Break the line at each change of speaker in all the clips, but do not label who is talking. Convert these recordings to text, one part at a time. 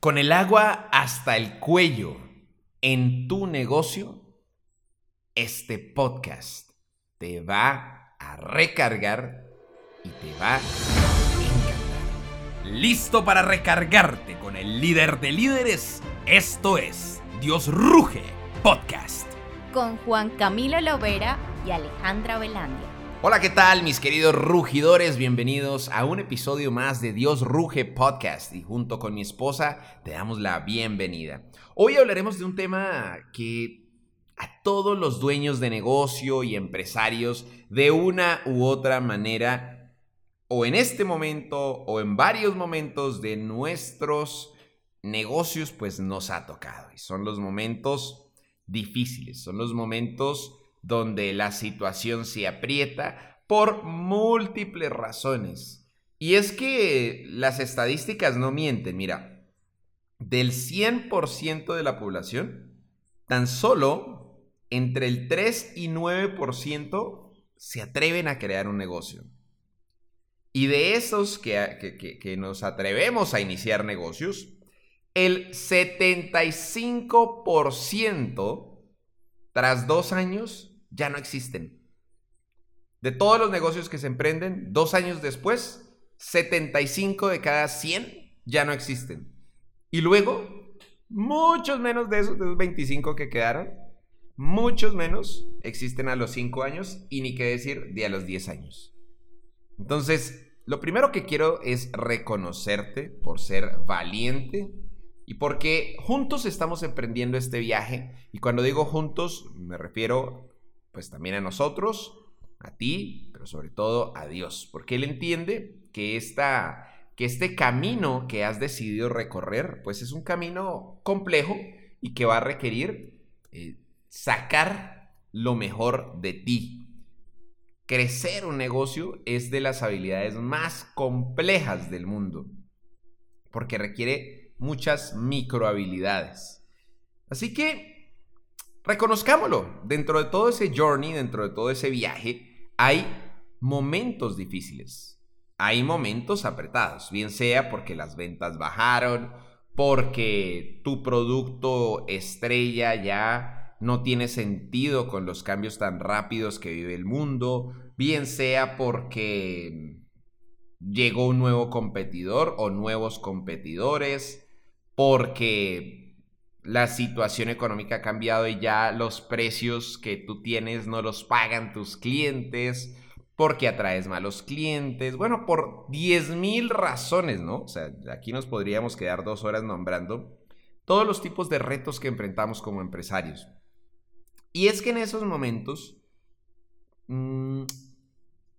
Con el agua hasta el cuello en tu negocio, este podcast te va a recargar y te va a encantar. ¿Listo para recargarte con el líder de líderes? Esto es Dios Ruge Podcast.
Con Juan Camilo Lovera y Alejandra Velandia.
Hola, ¿qué tal mis queridos rugidores? Bienvenidos a un episodio más de Dios Ruge Podcast y junto con mi esposa te damos la bienvenida. Hoy hablaremos de un tema que a todos los dueños de negocio y empresarios de una u otra manera o en este momento o en varios momentos de nuestros negocios pues nos ha tocado y son los momentos difíciles, son los momentos donde la situación se aprieta por múltiples razones. Y es que las estadísticas no mienten, mira, del 100% de la población, tan solo entre el 3 y 9% se atreven a crear un negocio. Y de esos que, que, nos atrevemos a iniciar negocios, el 75% tras dos años ya no existen. De todos los negocios que se emprenden, dos años después, 75 de cada 100 ya no existen. Y luego, muchos menos de esos, de 25 que quedaron, muchos menos existen a los 5 años y ni qué decir de a los 10 años. Entonces, lo primero que quiero es reconocerte por ser valiente y porque juntos estamos emprendiendo este viaje. Y cuando digo juntos, me refiero pues también a nosotros, a ti, pero sobre todo a Dios, porque Él entiende que, esta, que este camino que has decidido recorrer, pues es un camino complejo y que va a requerir eh, sacar lo mejor de ti. Crecer un negocio es de las habilidades más complejas del mundo, porque requiere muchas microhabilidades. Así que Reconozcámoslo, dentro de todo ese journey, dentro de todo ese viaje, hay momentos difíciles, hay momentos apretados, bien sea porque las ventas bajaron, porque tu producto estrella ya no tiene sentido con los cambios tan rápidos que vive el mundo, bien sea porque llegó un nuevo competidor o nuevos competidores, porque la situación económica ha cambiado y ya los precios que tú tienes no los pagan tus clientes porque atraes malos clientes, bueno, por 10.000 razones, ¿no? O sea, aquí nos podríamos quedar dos horas nombrando todos los tipos de retos que enfrentamos como empresarios. Y es que en esos momentos, mm,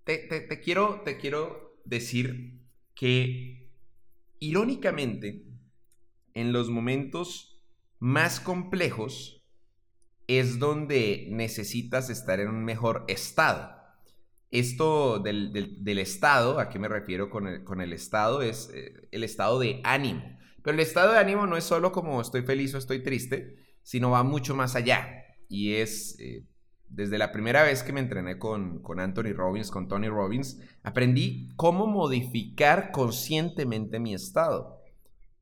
te, quiero, te quiero decir que, irónicamente, en los momentos más complejos es donde necesitas estar en un mejor estado. Esto del, estado, ¿a qué me refiero con el, estado? Es eh, el estado de ánimo. Pero el estado de ánimo no es solo como estoy feliz o estoy triste, sino va mucho más allá. Y es, eh, desde la primera vez que me entrené con, con Anthony Robbins, con Tony Robbins, aprendí cómo modificar conscientemente mi estado.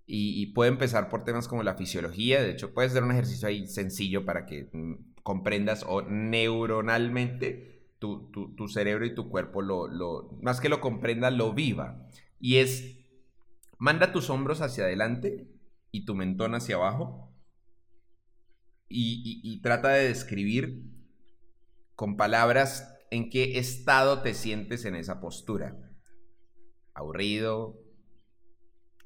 Y, puede empezar por temas como la fisiología. De hecho, puede ser un ejercicio ahí sencillo para que mm, comprendas o neuronalmente tu, cerebro y tu cuerpo lo, lo, más que lo comprenda, lo viva. Y es, manda tus hombros hacia adelante y tu mentón hacia abajo. Y, y trata de describir con palabras en qué estado te sientes en esa postura. Aburrido,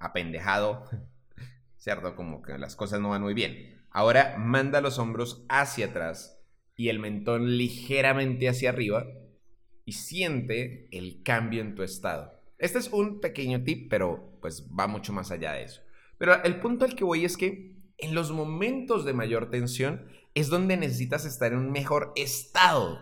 apendejado, ¿cierto? Como que las cosas no van muy bien. Ahora manda los hombros hacia atrás y el mentón ligeramente hacia arriba y siente el cambio en tu estado. Este es un pequeño tip, pero pues va mucho más allá de eso. Pero el punto al que voy es que en los momentos de mayor tensión es donde necesitas estar en un mejor estado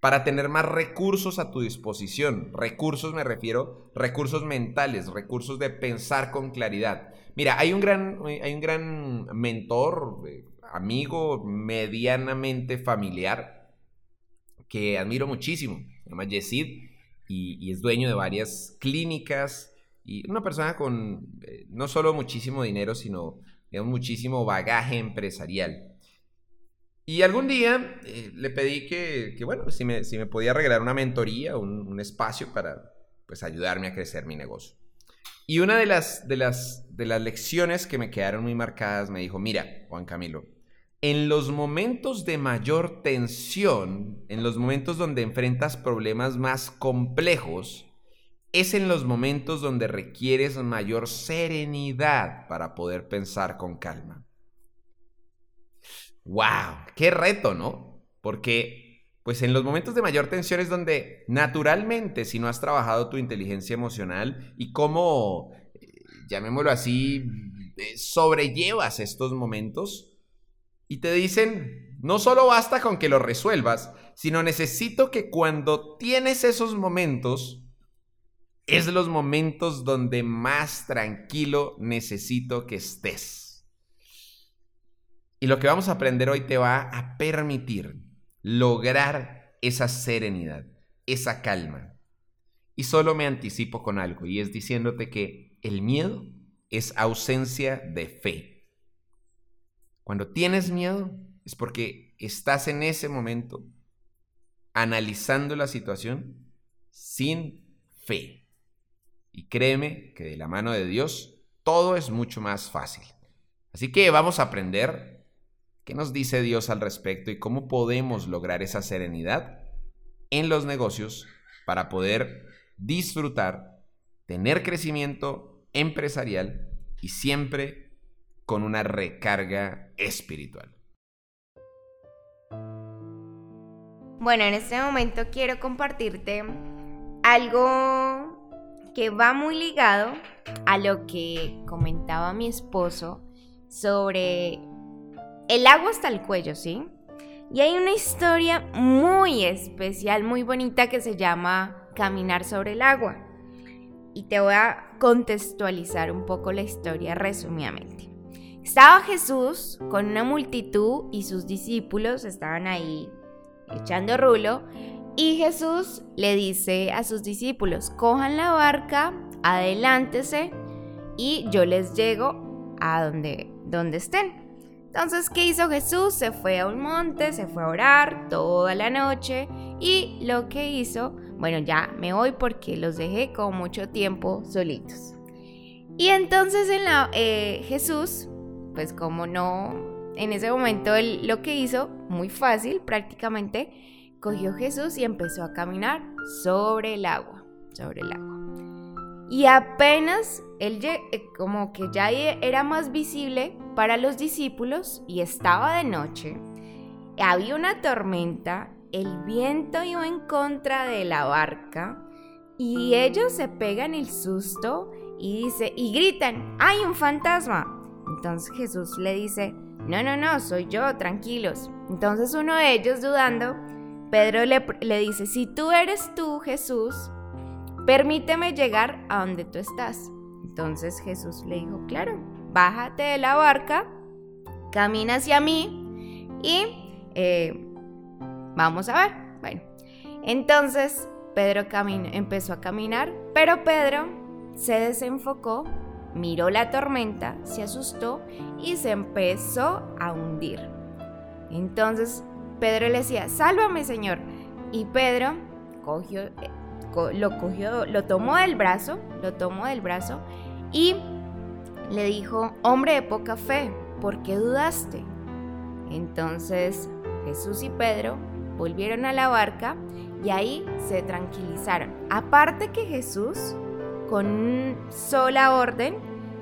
para tener más recursos a tu disposición. Recursos me refiero, recursos mentales, recursos de pensar con claridad. Mira, hay un gran, hay un gran mentor, eh, amigo, medianamente familiar, que admiro muchísimo. Se llama Yesid y, es dueño de varias clínicas y una persona con eh, no solo muchísimo dinero, sino muchísimo bagaje empresarial. Y algún día eh, le pedí que, bueno, si me, si me, podía regalar una mentoría, un, un, espacio para pues, ayudarme a crecer mi negocio. Y una de las, de, las, de las lecciones que me quedaron muy marcadas me dijo, mira, Juan Camilo, en los momentos de mayor tensión, en los momentos donde enfrentas problemas más complejos, es en los momentos donde requieres mayor serenidad para poder pensar con calma. ¡Wow! ¡Qué reto, ¿no? Porque, pues en los momentos de mayor tensión es donde naturalmente, si no has trabajado tu inteligencia emocional y cómo, eh, llamémoslo así, eh, sobrellevas estos momentos y te dicen, no solo basta con que lo resuelvas, sino necesito que cuando tienes esos momentos, es los momentos donde más tranquilo necesito que estés. Y lo que vamos a aprender hoy te va a permitir lograr esa serenidad, esa calma. Y solo me anticipo con algo, y es diciéndote que el miedo es ausencia de fe. Cuando tienes miedo es porque estás en ese momento analizando la situación sin fe. Y créeme que de la mano de Dios todo es mucho más fácil. Así que vamos a aprender ¿Qué nos dice Dios al respecto y cómo podemos lograr esa serenidad en los negocios para poder disfrutar, tener crecimiento empresarial y siempre con una recarga espiritual?
Bueno, en este momento quiero compartirte algo que va muy ligado a lo que comentaba mi esposo sobre el agua hasta el cuello, ¿sí? Y hay una historia muy especial, muy bonita que se llama Caminar sobre el agua. Y te voy a contextualizar un poco la historia resumidamente. Estaba Jesús con una multitud y sus discípulos estaban ahí echando rulo. Y Jesús le dice a sus discípulos, cojan la barca, adelántese y yo les llego a donde, donde estén. Entonces, ¿qué hizo Jesús? Se fue a un monte, se fue a orar toda la noche y lo que hizo, bueno, ya me voy porque los dejé con mucho tiempo solitos. Y entonces en la, eh, Jesús, pues como no, en ese momento él lo que hizo, muy fácil prácticamente, cogió Jesús y empezó a caminar sobre el agua, sobre el agua. Y apenas él eh, como que ya era más visible para los discípulos y estaba de noche. Había una tormenta, el viento iba en contra de la barca y ellos se pegan el susto y dice y gritan, "Hay un fantasma." Entonces Jesús le dice, "No, no, no, soy yo, tranquilos." Entonces uno de ellos dudando, Pedro le, le dice, "Si tú eres tú, Jesús, permíteme llegar a donde tú estás." Entonces Jesús le dijo, claro, bájate de la barca, camina hacia mí y eh, vamos a ver. Bueno, entonces Pedro empezó a caminar, pero Pedro se desenfocó, miró la tormenta, se asustó y se empezó a hundir. Entonces Pedro le decía, sálvame Señor. Y Pedro cogió, eh, lo cogió, lo tomó del brazo, lo tomó del brazo y le dijo, hombre de poca fe, ¿por qué dudaste? Entonces Jesús y Pedro volvieron a la barca y ahí se tranquilizaron. Aparte que Jesús, con sola orden,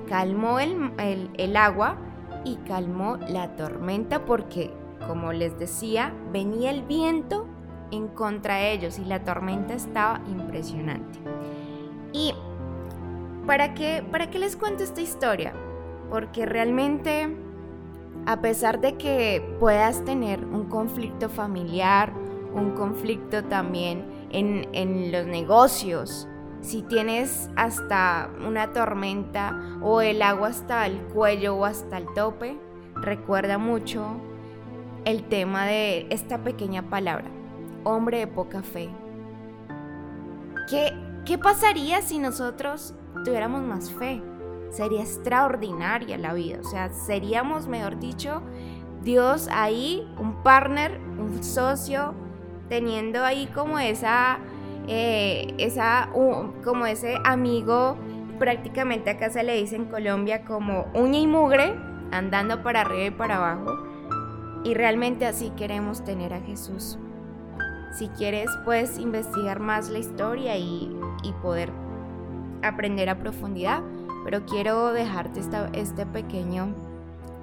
calmó el, el, agua y calmó la tormenta porque, como les decía, venía el viento en contra de ellos y la tormenta estaba impresionante. ¿Y para qué, para qué les cuento esta historia? Porque realmente, a pesar de que puedas tener un conflicto familiar, un conflicto también en, en los negocios, si tienes hasta una tormenta o el agua hasta el cuello o hasta el tope, recuerda mucho el tema de esta pequeña palabra, hombre de poca fe. ¿Qué, qué pasaría si nosotros tuviéramos más fe. Sería extraordinaria la vida. O sea, seríamos, mejor dicho, Dios ahí, un partner, un socio, teniendo ahí como esa, eh, esa, como ese amigo, prácticamente acá se le dice en Colombia como uña y mugre, andando para arriba y para abajo. Y realmente así queremos tener a Jesús. Si quieres, puedes investigar más la historia y, poder aprender a profundidad, pero quiero dejarte este pequeño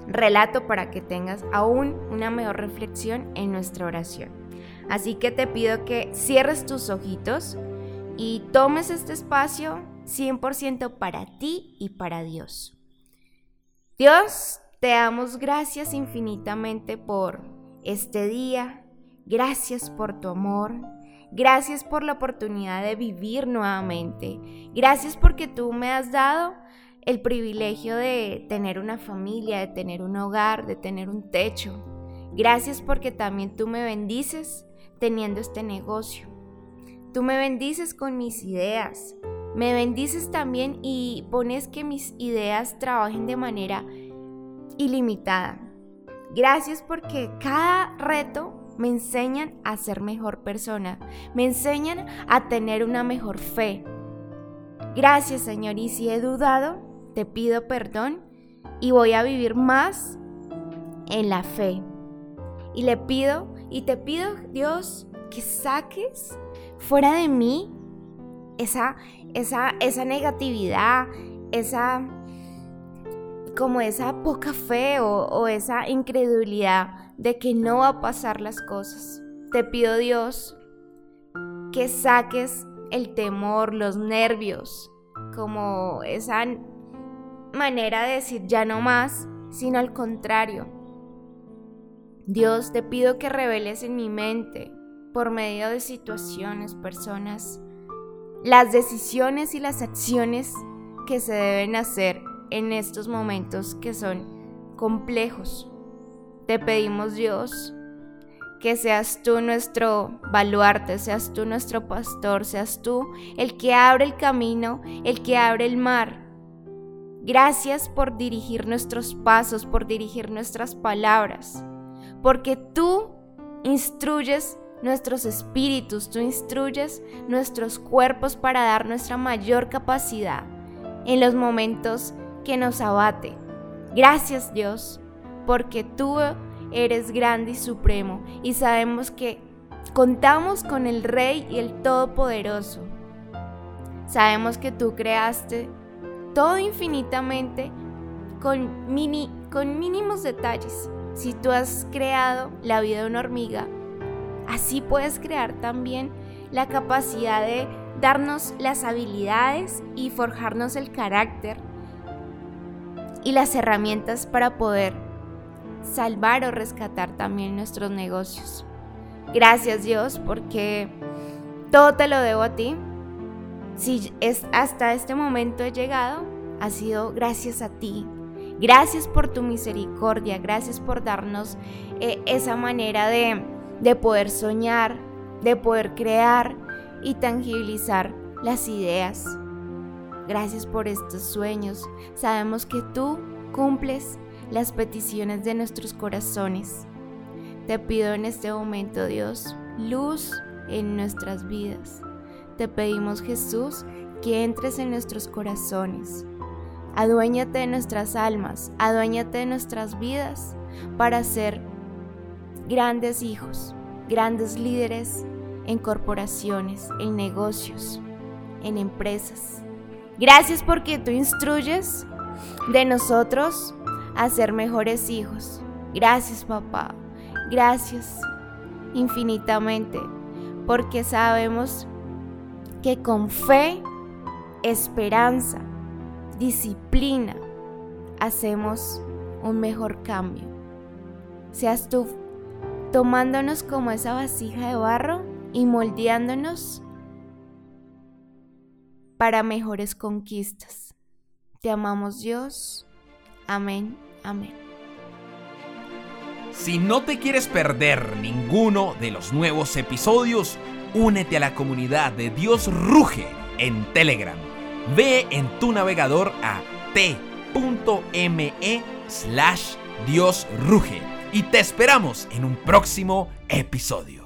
relato para que tengas aún una mejor reflexión en nuestra oración. Así que te pido que cierres tus ojitos y tomes este espacio 100% para ti y para Dios. Dios, te damos gracias infinitamente por este día, Gracias por tu amor. Gracias por la oportunidad de vivir nuevamente. Gracias porque tú me has dado el privilegio de tener una familia, de tener un hogar, de tener un techo. Gracias porque también tú me bendices teniendo este negocio. Tú me bendices con mis ideas. Me bendices también y pones que mis ideas trabajen de manera ilimitada. Gracias porque cada reto me enseñan a ser mejor persona, me enseñan a tener una mejor fe. Gracias Señor, y si he dudado, te pido perdón y voy a vivir más en la fe. Y le pido, y te pido Dios, que saques fuera de mí esa, esa, esa negatividad, esa como esa poca fe o, o esa incredulidad de que no va a pasar las cosas. Te pido Dios que saques el temor, los nervios, como esa manera de decir ya no más, sino al contrario. Dios, te pido que reveles en mi mente, por medio de situaciones, personas, las decisiones y las acciones que se deben hacer en estos momentos que son complejos. Te pedimos Dios que seas tú nuestro baluarte, seas tú nuestro pastor, seas tú el que abre el camino, el que abre el mar. Gracias por dirigir nuestros pasos, por dirigir nuestras palabras, porque tú instruyes nuestros espíritus, tú instruyes nuestros cuerpos para dar nuestra mayor capacidad en los momentos que nos abate. Gracias Dios porque tú eres grande y supremo y sabemos que contamos con el Rey y el Todopoderoso. Sabemos que tú creaste todo infinitamente con, con mínimos detalles. Si tú has creado la vida de una hormiga, así puedes crear también la capacidad de darnos las habilidades y forjarnos el carácter y las herramientas para poder salvar o rescatar también nuestros negocios. Gracias Dios porque todo te lo debo a ti. Si es hasta este momento he llegado, ha sido gracias a ti. Gracias por tu misericordia, gracias por darnos eh, esa manera de, de poder soñar, de poder crear y tangibilizar las ideas. Gracias por estos sueños. Sabemos que tú cumples las peticiones de nuestros corazones. Te pido en este momento, Dios, luz en nuestras vidas. Te pedimos, Jesús, que entres en nuestros corazones. Aduéñate de nuestras almas, aduéñate de nuestras vidas para ser grandes hijos, grandes líderes en corporaciones, en negocios, en empresas. Gracias porque tú instruyes de nosotros a ser mejores hijos. Gracias papá, gracias infinitamente, porque sabemos que con fe, esperanza, disciplina, hacemos un mejor cambio. Seas tú tomándonos como esa vasija de barro y moldeándonos para mejores conquistas. Te amamos Dios. Amén, amén.
Si no te quieres perder ninguno de los nuevos episodios, únete a la comunidad de Dios Ruge en Telegram Ve en tu navegador a t.me slash Dios ruge y te esperamos en un próximo episodio.